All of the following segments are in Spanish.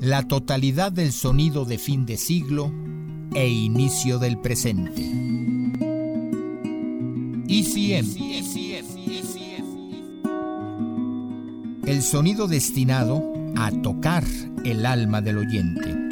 La totalidad del sonido de fin de siglo e inicio del presente. ECM. El sonido destinado a tocar el alma del oyente.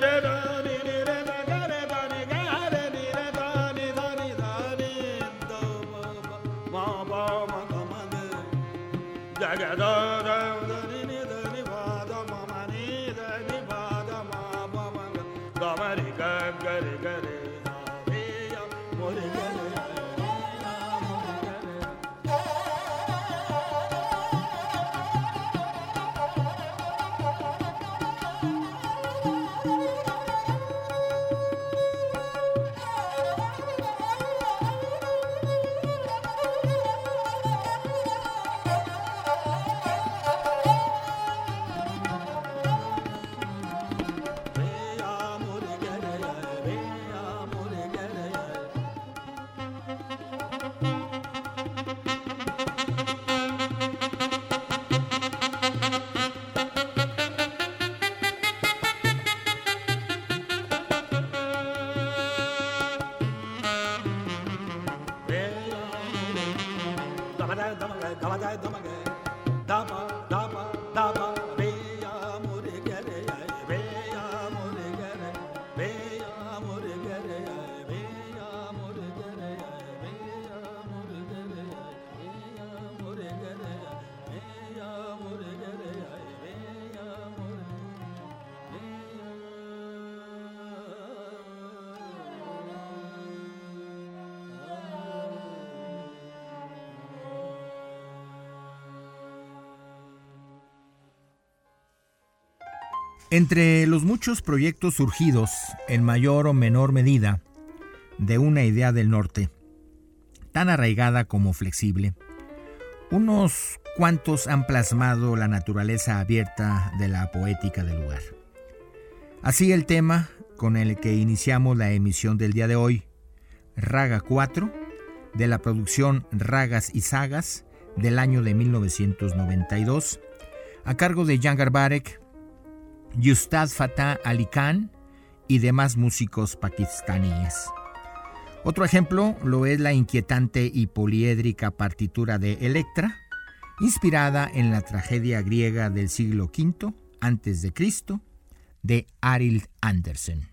da da da Entre los muchos proyectos surgidos, en mayor o menor medida, de una idea del norte, tan arraigada como flexible, unos cuantos han plasmado la naturaleza abierta de la poética del lugar. Así el tema con el que iniciamos la emisión del día de hoy, Raga 4, de la producción Ragas y Sagas del año de 1992, a cargo de Jan Garbarek, Yustad Fatah Ali Khan y demás músicos pakistaníes. Otro ejemplo lo es la inquietante y poliédrica partitura de Electra, inspirada en la tragedia griega del siglo V a.C. de Arild Andersen.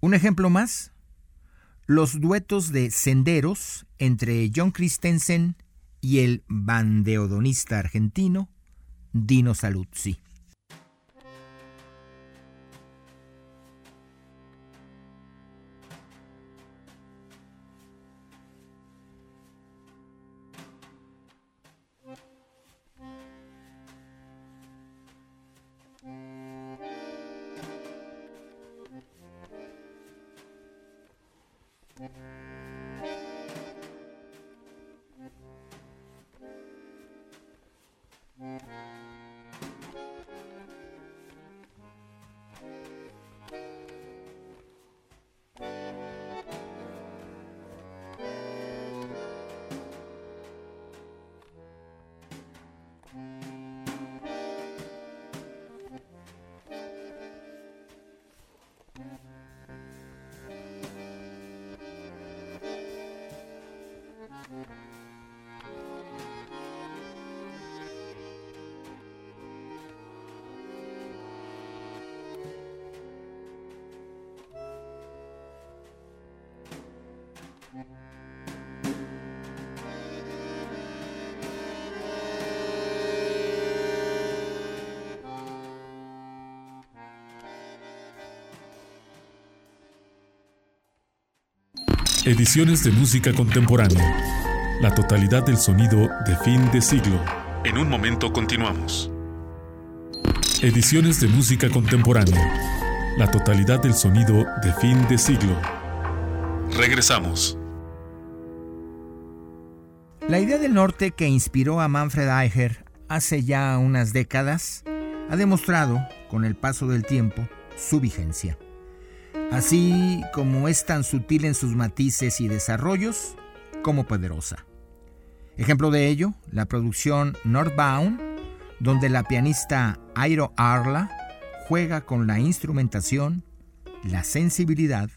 Un ejemplo más, los duetos de Senderos entre John Christensen y el bandeodonista argentino Dino Saluzzi. Ediciones de música contemporánea. La totalidad del sonido de fin de siglo. En un momento continuamos. Ediciones de música contemporánea. La totalidad del sonido de fin de siglo. Regresamos. La idea del norte que inspiró a Manfred Eicher hace ya unas décadas ha demostrado, con el paso del tiempo, su vigencia así como es tan sutil en sus matices y desarrollos como poderosa. Ejemplo de ello, la producción Northbound, donde la pianista Airo Arla juega con la instrumentación, la sensibilidad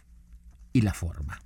y la forma.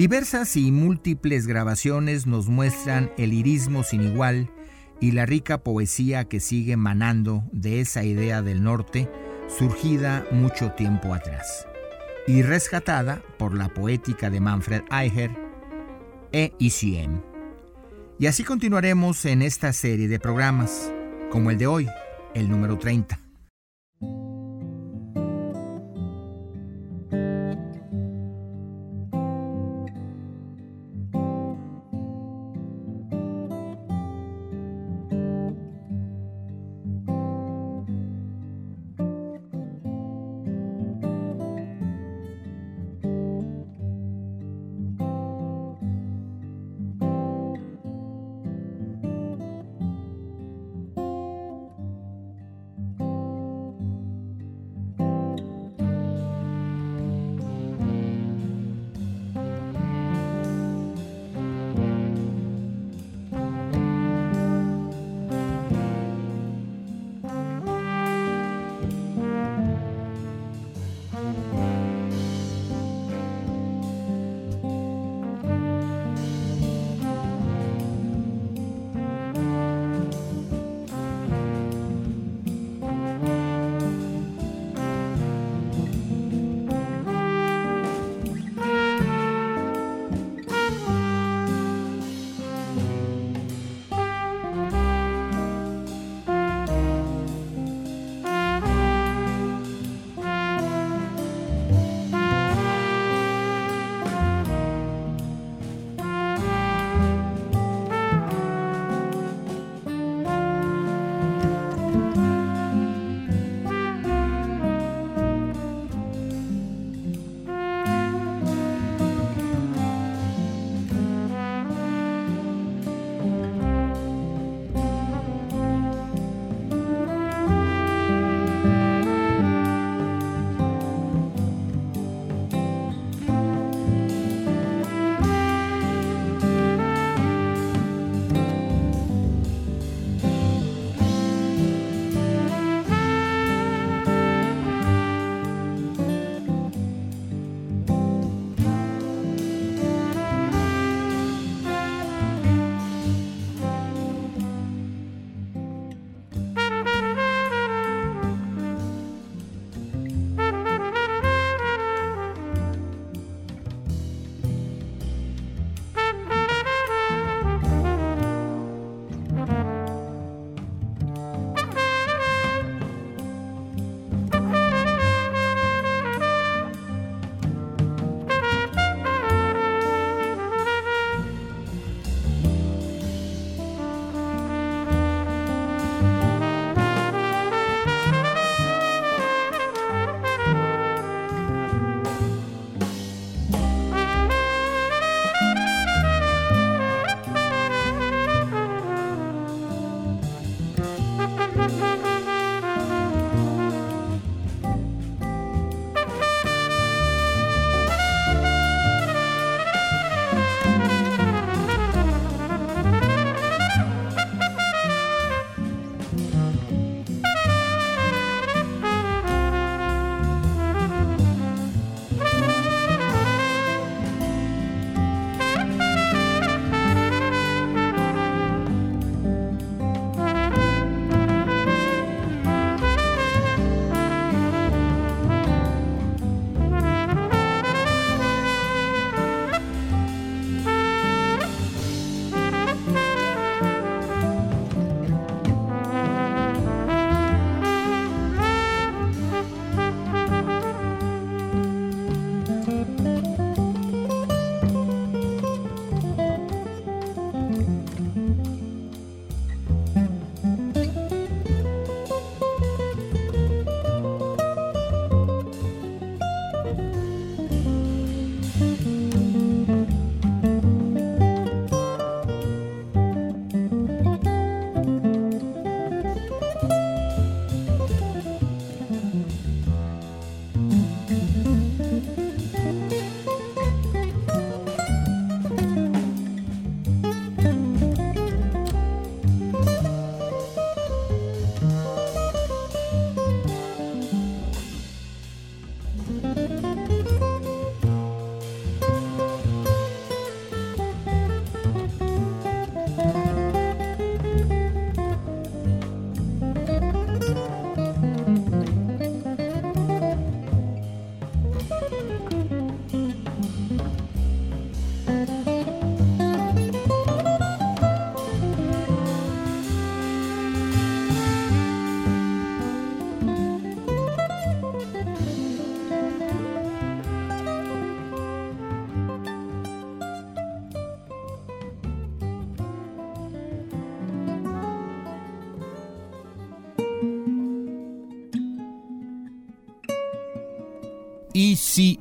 Diversas y múltiples grabaciones nos muestran el irismo sin igual y la rica poesía que sigue manando de esa idea del norte surgida mucho tiempo atrás y rescatada por la poética de Manfred Eicher e ICM. Y así continuaremos en esta serie de programas, como el de hoy, el número 30.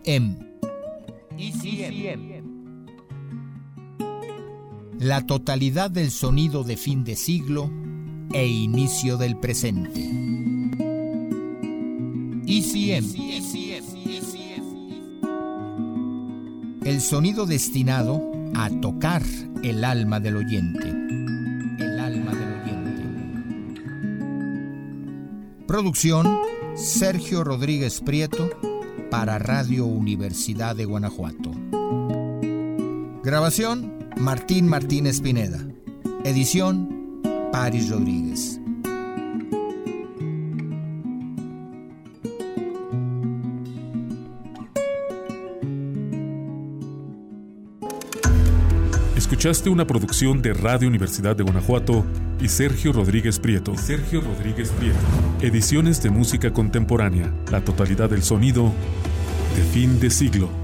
ECM. La totalidad del sonido de fin de siglo e inicio del presente. ECM. El sonido destinado a tocar el alma del oyente. El alma del oyente. Producción Sergio Rodríguez Prieto para Radio Universidad de Guanajuato. Grabación Martín Martínez Pineda. Edición Paris Rodríguez. Escuchaste una producción de Radio Universidad de Guanajuato y Sergio Rodríguez Prieto. Sergio Rodríguez Prieto. Ediciones de música contemporánea. La totalidad del sonido fin de siglo.